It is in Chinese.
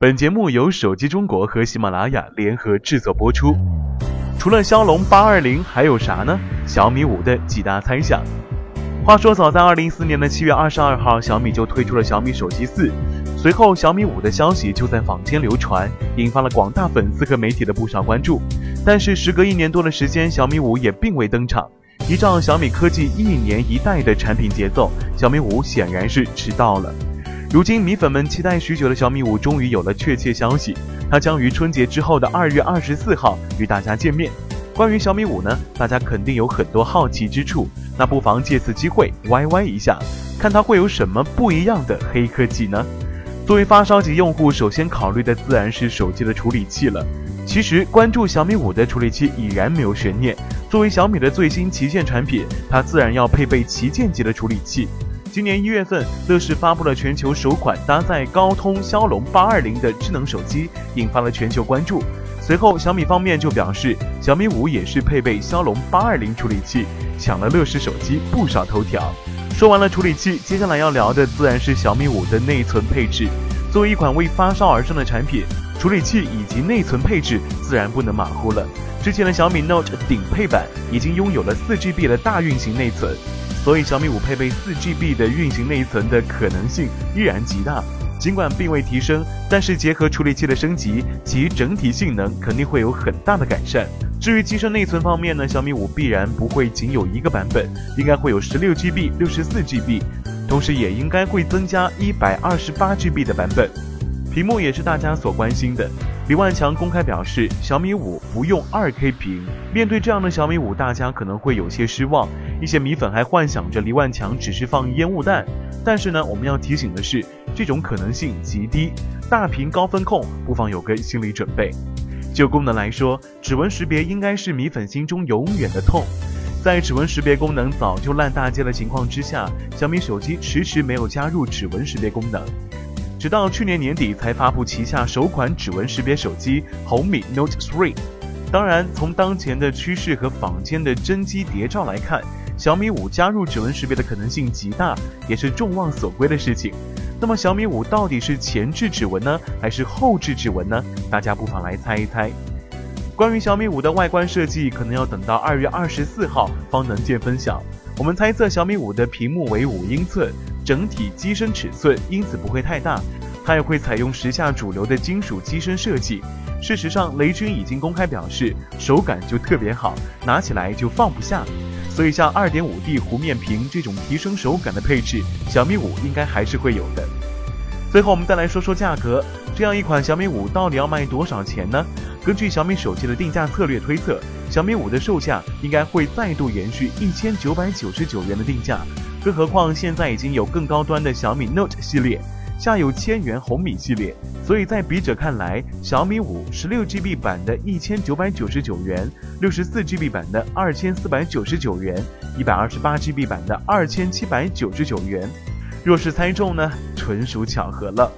本节目由手机中国和喜马拉雅联合制作播出。除了骁龙八二零，还有啥呢？小米五的几大猜想。话说，早在二零一四年的七月二十二号，小米就推出了小米手机四，随后小米五的消息就在坊间流传，引发了广大粉丝和媒体的不少关注。但是时隔一年多的时间，小米五也并未登场。依照小米科技一年一代的产品节奏，小米五显然是迟到了。如今，米粉们期待许久的小米五终于有了确切消息，它将于春节之后的二月二十四号与大家见面。关于小米五呢，大家肯定有很多好奇之处，那不妨借此机会歪歪一下，看它会有什么不一样的黑科技呢？作为发烧级用户，首先考虑的自然是手机的处理器了。其实，关注小米五的处理器已然没有悬念，作为小米的最新旗舰产品，它自然要配备旗舰级的处理器。今年一月份，乐视发布了全球首款搭载高通骁龙八二零的智能手机，引发了全球关注。随后，小米方面就表示，小米五也是配备骁龙八二零处理器，抢了乐视手机不少头条。说完了处理器，接下来要聊的自然是小米五的内存配置。作为一款为发烧而生的产品，处理器以及内存配置自然不能马虎了。之前的小米 Note 顶配版已经拥有了四 GB 的大运行内存。所以小米五配备四 GB 的运行内存的可能性依然极大，尽管并未提升，但是结合处理器的升级，其整体性能肯定会有很大的改善。至于机身内存方面呢，小米五必然不会仅有一个版本，应该会有十六 GB、六十四 GB，同时也应该会增加一百二十八 GB 的版本。屏幕也是大家所关心的。李万强公开表示，小米五不用二 K 屏。面对这样的小米五，大家可能会有些失望。一些米粉还幻想着李万强只是放烟雾弹。但是呢，我们要提醒的是，这种可能性极低。大屏高分控，不妨有个心理准备。就功能来说，指纹识别应该是米粉心中永远的痛。在指纹识别功能早就烂大街的情况之下，小米手机迟迟没有加入指纹识别功能。直到去年年底才发布旗下首款指纹识别手机红米 Note 3。当然，从当前的趋势和坊间的真机谍照来看，小米五加入指纹识别的可能性极大，也是众望所归的事情。那么，小米五到底是前置指纹呢，还是后置指纹呢？大家不妨来猜一猜。关于小米五的外观设计，可能要等到二月二十四号方能见分晓。我们猜测小米五的屏幕为五英寸。整体机身尺寸因此不会太大，它也会采用时下主流的金属机身设计。事实上，雷军已经公开表示，手感就特别好，拿起来就放不下。所以，像 2.5D 弧面屏这种提升手感的配置，小米五应该还是会有的。最后，我们再来说说价格，这样一款小米五到底要卖多少钱呢？根据小米手机的定价策略推测，小米五的售价应该会再度延续一千九百九十九元的定价。更何况现在已经有更高端的小米 Note 系列，下有千元红米系列，所以在笔者看来，小米五十六 GB 版的一千九百九十九元，六十四 GB 版的二千四百九十九元，一百二十八 GB 版的二千七百九十九元。若是猜中呢，纯属巧合了。